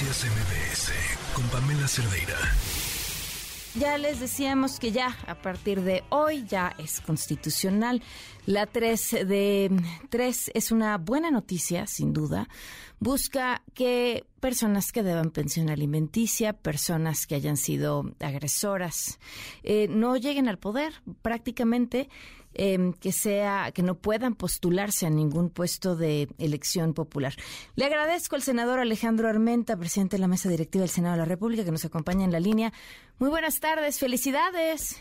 Noticias MBS con Pamela Cerdeira. Ya les decíamos que ya a partir de hoy ya es constitucional. La 3 de 3 es una buena noticia, sin duda. Busca que personas que deban pensión alimenticia, personas que hayan sido agresoras, eh, no lleguen al poder prácticamente Em, que sea que no puedan postularse a ningún puesto de elección popular. Le agradezco al senador Alejandro Armenta, presidente de la mesa directiva del Senado de la República, que nos acompaña en la línea. Muy buenas tardes, felicidades.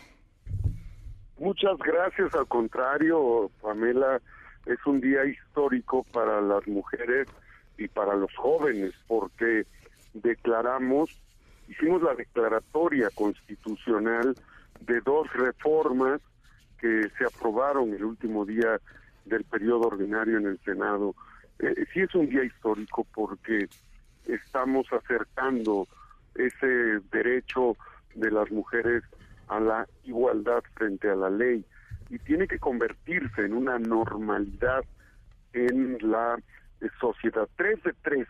Muchas gracias, al contrario, Pamela, es un día histórico para las mujeres y para los jóvenes, porque declaramos, hicimos la declaratoria constitucional de dos reformas que se aprobaron el último día del periodo ordinario en el Senado. Eh, sí es un día histórico porque estamos acercando ese derecho de las mujeres a la igualdad frente a la ley y tiene que convertirse en una normalidad en la sociedad. Tres de tres.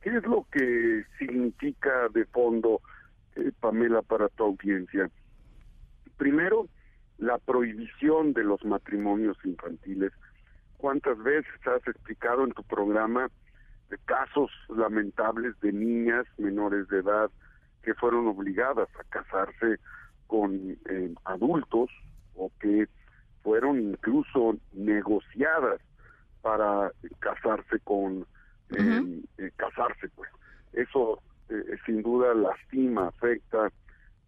¿Qué es lo que significa de fondo, eh, Pamela, para tu audiencia? Primero, la prohibición de los matrimonios infantiles. ¿Cuántas veces has explicado en tu programa casos lamentables de niñas menores de edad que fueron obligadas a casarse con eh, adultos o que fueron incluso negociadas para casarse con eh, eh, casarse pues eso sin duda lastima afecta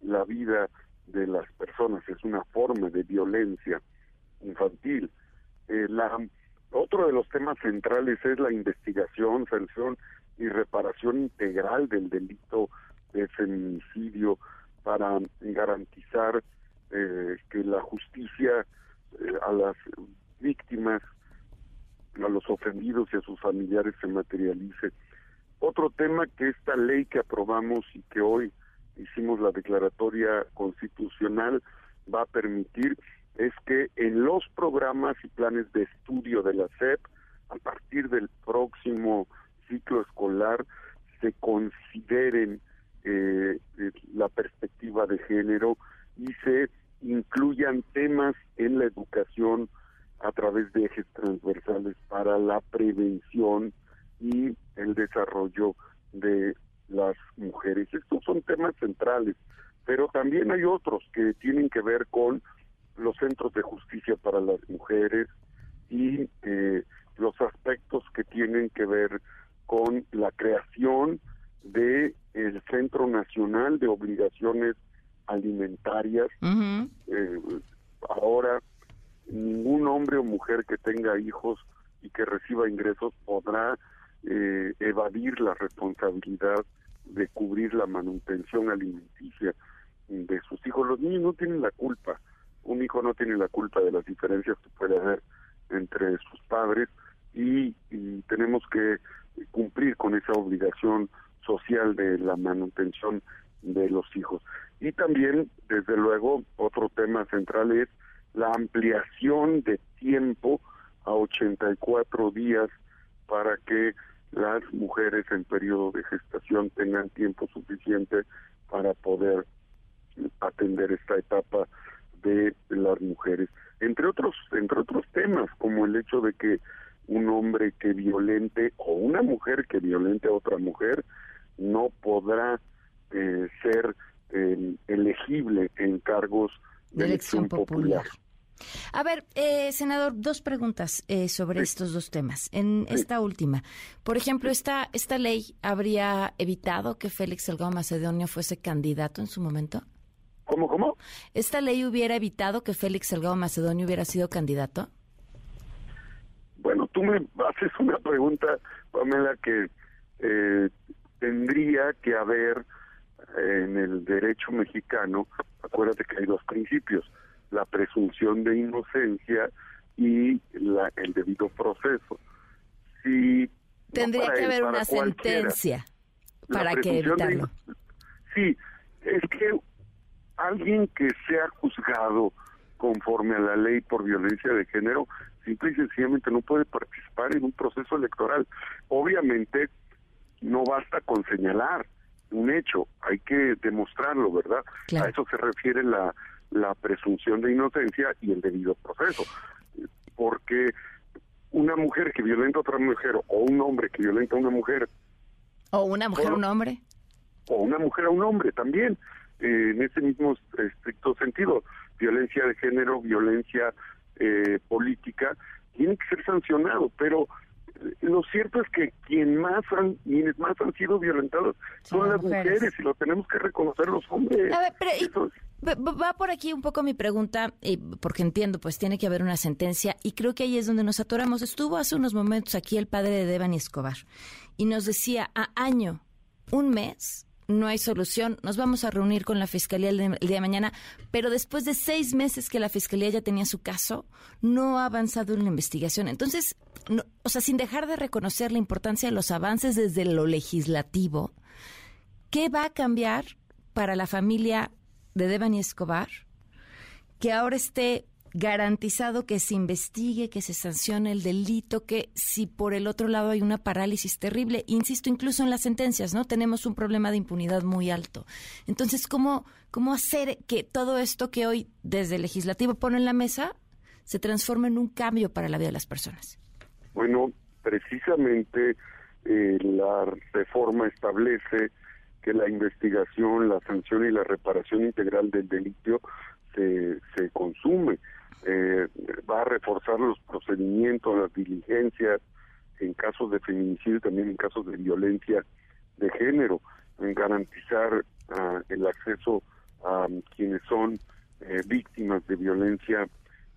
la vida de las personas, es una forma de violencia infantil. Eh, la, otro de los temas centrales es la investigación, sanción y reparación integral del delito de feminicidio para garantizar eh, que la justicia eh, a las víctimas, a los ofendidos y a sus familiares se materialice. Otro tema que esta ley que aprobamos y que hoy hicimos la declaratoria constitucional, va a permitir es que en los programas y planes de estudio de la SEP, a partir del próximo ciclo escolar, se consideren eh, eh, la perspectiva de género y se incluyan temas en la educación a través de ejes transversales para la prevención y el desarrollo de las mujeres. Estos son temas centrales, pero también hay otros que tienen que ver con los centros de justicia para las mujeres y eh, los aspectos que tienen que ver con la creación de el Centro Nacional de Obligaciones Alimentarias. Eh, ahora ningún hombre o mujer que tenga hijos y que reciba ingresos podrá eh, evadir la responsabilidad de cubrir la manutención alimenticia de sus hijos. Los niños no tienen la culpa, un hijo no tiene la culpa de las diferencias que puede haber entre sus padres y, tenemos que cumplir con esa obligación social de la manutención de los hijos. Y también, desde luego, otro tema central es la ampliación de tiempo a 84 días para que las mujeres en periodo de gestación tengan tiempo suficiente para poder atender esta etapa de las mujeres entre otros entre otros temas como el hecho de que un hombre que violente o una mujer que violente a otra mujer no podrá eh, ser eh, elegible en cargos de, elección, popular. A ver, eh, senador, dos preguntas eh, sobre estos dos temas. En esta última, por ejemplo, esta esta ley habría evitado que Félix Salgado Macedonio fuese candidato en su momento. ¿Cómo, cómo? ¿Esta ley hubiera evitado que Félix Salgado Macedonio hubiera sido candidato? Bueno, tú me haces una pregunta, Pamela, que eh, tendría que haber en el derecho mexicano, acuérdate que hay dos principios la presunción de inocencia y la, el debido proceso. Si Tendría que haber una sentencia para que evitarlo. sí, es que alguien que sea juzgado conforme a la ley por violencia de género, simple y sencillamente no puede participar en un proceso electoral. Obviamente, no basta con señalar un hecho, hay que demostrarlo, ¿verdad? A eso se refiere la, la presunción de inocencia y el debido proceso. Porque una mujer que violenta a otra mujer o un hombre que violenta a una mujer. O una mujer a un hombre. O una mujer a un hombre también, en ese mismo estricto sentido. Violencia de género, violencia eh, política, tiene que ser sancionado, pero lo cierto es que quien más han, quienes más han sido violentados son, las mujeres. y lo tenemos que reconocer los hombres. va por aquí un poco mi pregunta, porque entiendo, pues tiene que haber una sentencia y creo que ahí es donde nos atoramos. Estuvo hace unos momentos aquí el padre de Devani Escobar y nos decía a año, un mes, no hay solución, nos vamos a reunir con la Fiscalía el, día de mañana, pero después de seis meses que la Fiscalía ya tenía su caso, no ha avanzado en la investigación. Entonces, o sea, sin dejar de reconocer la importancia de los avances desde lo legislativo, ¿qué va a cambiar para la familia de Devani Escobar que ahora esté garantizado que se investigue, que se sancione el delito, que si por el otro lado hay una parálisis terrible, insisto, incluso en las sentencias, ¿no? Tenemos un problema de impunidad muy alto. Entonces, ¿cómo, cómo hacer que todo esto que hoy desde el legislativo pone en la mesa se transforme en un cambio para la vida de las personas? Bueno, precisamente eh, la reforma establece que la investigación, la sanción y la reparación integral del delito se, se consume eh, va a reforzar los procedimientos, las diligencias en casos de feminicidio y también en casos de violencia de género, en garantizar ah, el acceso a quienes son eh, víctimas de violencia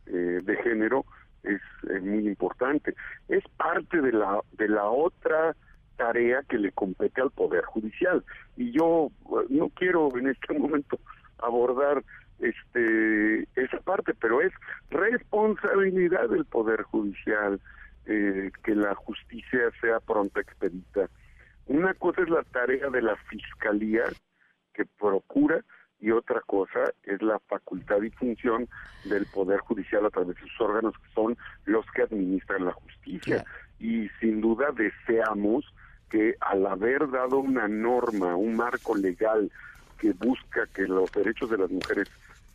eh, de género es muy importante. Es parte de la de la otra tarea que le compete al poder judicial y yo no quiero en este momento abordar este esa parte, pero es responsabilidad del Poder Judicial eh, que la justicia sea pronta expedita. Una cosa es la tarea de la Fiscalía que procura y otra cosa es la facultad y función del Poder Judicial a través de sus órganos que son los que administran la justicia. Y sin duda deseamos que al haber dado una norma, un marco legal que busca que los derechos de las mujeres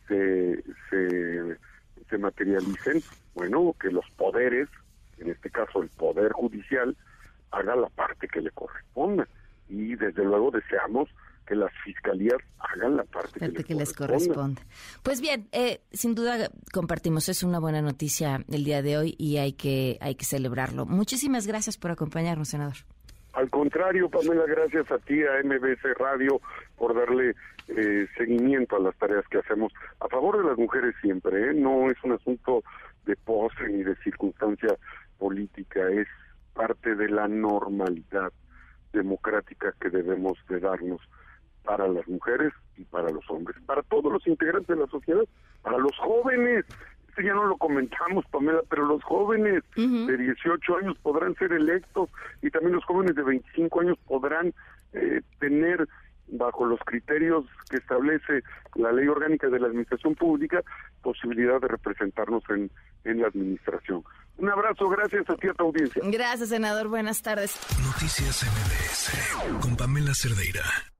se, se, materialicen, bueno, que los poderes, en este caso el Poder Judicial, haga la parte que le corresponda. Y desde luego deseamos que las fiscalías hagan la parte que, les, corresponde. Pues bien, eh, sin duda compartimos, es una buena noticia el día de hoy y hay que, hay que celebrarlo. Muchísimas gracias por acompañarnos, senador. Al contrario, Pamela, gracias a ti, a MBC Radio, por darle eh, seguimiento a las tareas que hacemos a favor de las mujeres siempre. ¿eh? No es un asunto de pose ni de circunstancia política, es parte de la normalidad democrática que debemos de darnos para las mujeres y para los hombres, para todos los integrantes de la sociedad, para los jóvenes, ya no lo comentamos, Pamela, pero los jóvenes de 18 años podrán ser electos y también los jóvenes de 25 años podrán eh, tener bajo los criterios que establece la ley orgánica de la administración pública, posibilidad de representarnos en, en la administración. Un abrazo, gracias a ti a tu audiencia. Gracias, senador. Buenas tardes. Noticias MBS con Pamela Cerdeira.